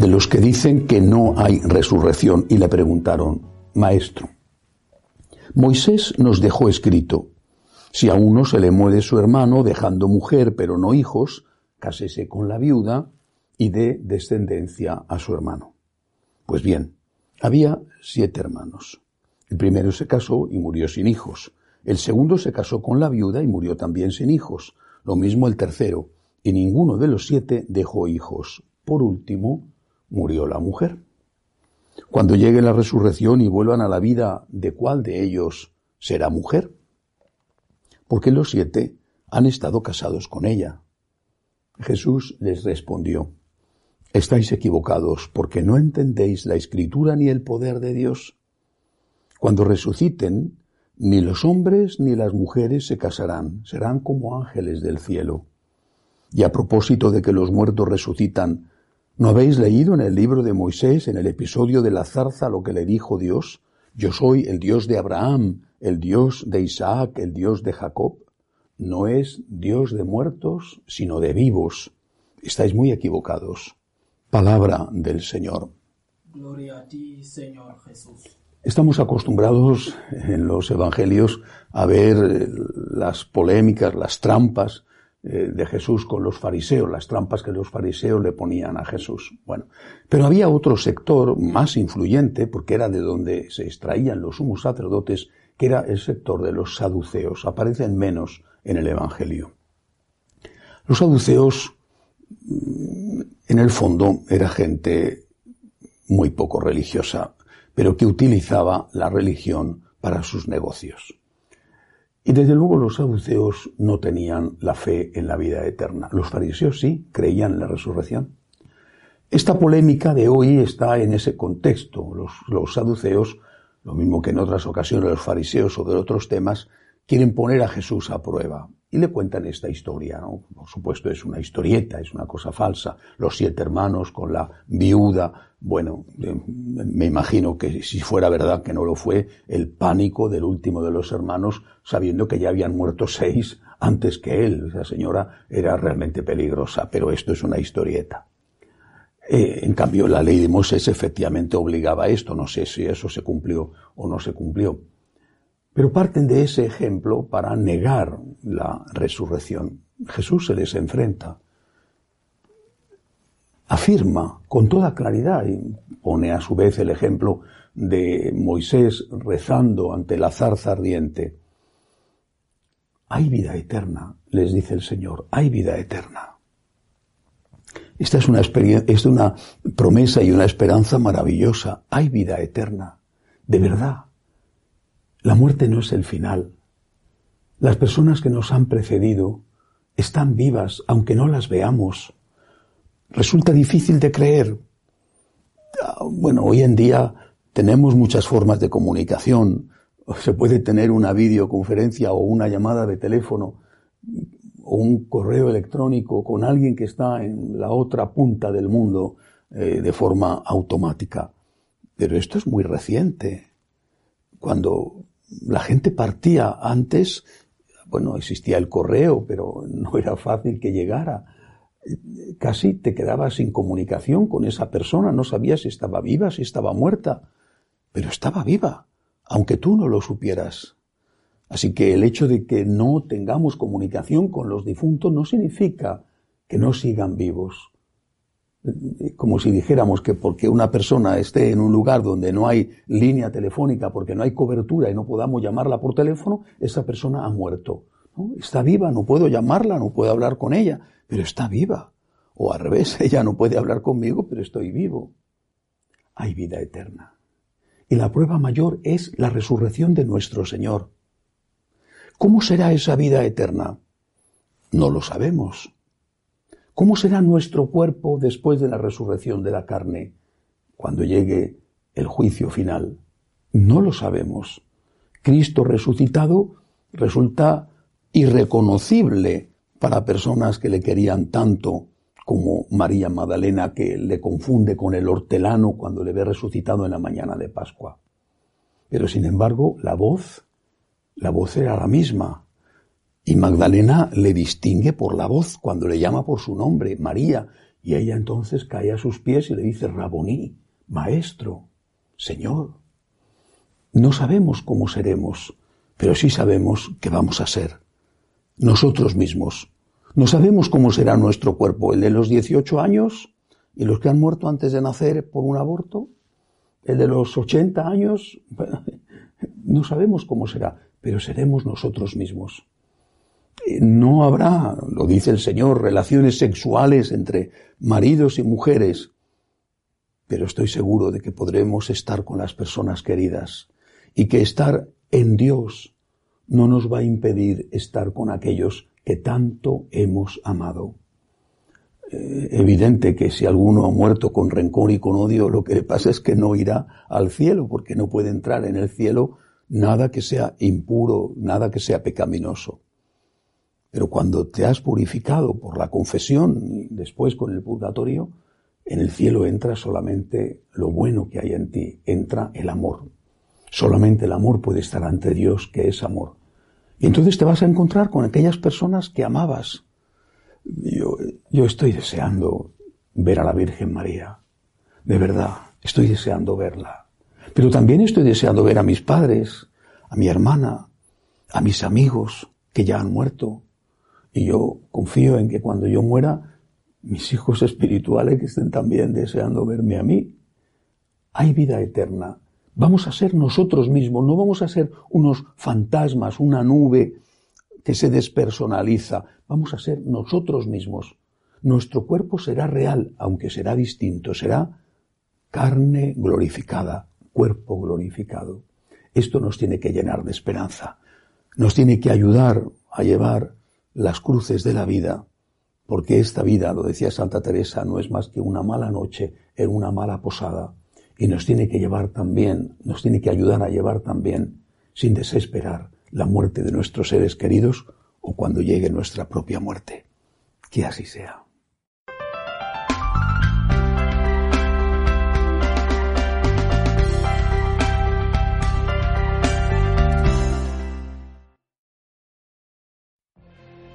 de los que dicen que no hay resurrección, y le preguntaron, Maestro, Moisés nos dejó escrito, si a uno se le muere su hermano dejando mujer pero no hijos, cásese con la viuda y dé descendencia a su hermano. Pues bien, había siete hermanos. El primero se casó y murió sin hijos. El segundo se casó con la viuda y murió también sin hijos. Lo mismo el tercero y ninguno de los siete dejó hijos. Por último, murió la mujer. Cuando llegue la resurrección y vuelvan a la vida, ¿de cuál de ellos será mujer? Porque los siete han estado casados con ella. Jesús les respondió, Estáis equivocados porque no entendéis la escritura ni el poder de Dios. Cuando resuciten, ni los hombres ni las mujeres se casarán, serán como ángeles del cielo. Y a propósito de que los muertos resucitan, ¿no habéis leído en el libro de Moisés, en el episodio de la zarza, lo que le dijo Dios? Yo soy el Dios de Abraham, el Dios de Isaac, el Dios de Jacob. No es Dios de muertos, sino de vivos. Estáis muy equivocados. Palabra del Señor. Gloria a ti, Señor Jesús. Estamos acostumbrados en los evangelios a ver las polémicas, las trampas de Jesús con los fariseos, las trampas que los fariseos le ponían a Jesús. Bueno, pero había otro sector más influyente, porque era de donde se extraían los sumos sacerdotes, que era el sector de los saduceos. Aparecen menos en el Evangelio. Los saduceos, mm, en el fondo, era gente muy poco religiosa, pero que utilizaba la religión para sus negocios. Y desde luego los saduceos no tenían la fe en la vida eterna. Los fariseos sí creían en la resurrección. Esta polémica de hoy está en ese contexto. Los, saduceos, lo mismo que en otras ocasiones los fariseos sobre otros temas, quieren poner a Jesús a prueba y le cuentan esta historia. ¿no? Por supuesto es una historieta, es una cosa falsa. Los siete hermanos con la viuda. Bueno, eh, me imagino que si fuera verdad que no lo fue, el pánico del último de los hermanos, sabiendo que ya habían muerto seis antes que él. Esa señora era realmente peligrosa, pero esto es una historieta. Eh, en cambio, la ley de Moisés efectivamente obligaba a esto. No sé si eso se cumplió o no se cumplió. Pero parten de ese ejemplo para negar la resurrección. Jesús se les enfrenta. Afirma con toda claridad y pone a su vez el ejemplo de Moisés rezando ante la zarza ardiente. Hay vida eterna, les dice el Señor, hay vida eterna. Esta es una, es una promesa y una esperanza maravillosa. Hay vida eterna, de verdad. La muerte no es el final. Las personas que nos han precedido están vivas, aunque no las veamos. Resulta difícil de creer. Ah, bueno, hoy en día tenemos muchas formas de comunicación. Se puede tener una videoconferencia o una llamada de teléfono o un correo electrónico con alguien que está en la otra punta del mundo eh, de forma automática. Pero esto es muy reciente. Cuando la gente partía antes, bueno, existía el correo, pero no era fácil que llegara. Casi te quedabas sin comunicación con esa persona, no sabías si estaba viva, si estaba muerta, pero estaba viva, aunque tú no lo supieras. Así que el hecho de que no tengamos comunicación con los difuntos no significa que no sigan vivos como si dijéramos que porque una persona esté en un lugar donde no hay línea telefónica, porque no hay cobertura y no podamos llamarla por teléfono, esa persona ha muerto. Está viva, no puedo llamarla, no puedo hablar con ella, pero está viva. O al revés, ella no puede hablar conmigo, pero estoy vivo. Hay vida eterna. Y la prueba mayor es la resurrección de nuestro Señor. ¿Cómo será esa vida eterna? No lo sabemos. ¿Cómo será nuestro cuerpo después de la resurrección de la carne, cuando llegue el juicio final? No lo sabemos. Cristo resucitado resulta irreconocible para personas que le querían tanto como María Magdalena que le confunde con el hortelano cuando le ve resucitado en la mañana de Pascua. Pero sin embargo, la voz, la voz era la misma. Y Magdalena le distingue por la voz cuando le llama por su nombre, María, y ella entonces cae a sus pies y le dice, Raboní, Maestro, Señor. No sabemos cómo seremos, pero sí sabemos que vamos a ser nosotros mismos. No sabemos cómo será nuestro cuerpo, el de los 18 años y los que han muerto antes de nacer por un aborto, el de los 80 años, no sabemos cómo será, pero seremos nosotros mismos. Eh, no habrá, lo dice el Señor, relaciones sexuales entre maridos y mujeres, pero estoy seguro de que podremos estar con las personas queridas y que estar en Dios no nos va a impedir estar con aquellos que tanto hemos amado. Eh, evidente que si alguno ha muerto con rencor y con odio, lo que le pasa es que no irá al cielo, porque no puede entrar en el cielo nada que sea impuro, nada que sea pecaminoso. Pero cuando te has purificado por la confesión y después con el purgatorio, en el cielo entra solamente lo bueno que hay en ti, entra el amor. Solamente el amor puede estar ante Dios, que es amor. Y entonces te vas a encontrar con aquellas personas que amabas. Yo, yo estoy deseando ver a la Virgen María. De verdad, estoy deseando verla. Pero también estoy deseando ver a mis padres, a mi hermana, a mis amigos que ya han muerto. Y yo confío en que cuando yo muera, mis hijos espirituales estén también deseando verme a mí. Hay vida eterna Vamos a ser nosotros mismos, no vamos a ser unos fantasmas, una nube que se despersonaliza, vamos a ser nosotros mismos. Nuestro cuerpo será real, aunque será distinto, será carne glorificada, cuerpo glorificado. Esto nos tiene que llenar de esperanza, nos tiene que ayudar a llevar las cruces de la vida, porque esta vida, lo decía Santa Teresa, no es más que una mala noche en una mala posada y nos tiene que llevar también, nos tiene que ayudar a llevar también, sin desesperar, la muerte de nuestros seres queridos o cuando llegue nuestra propia muerte. Que así sea.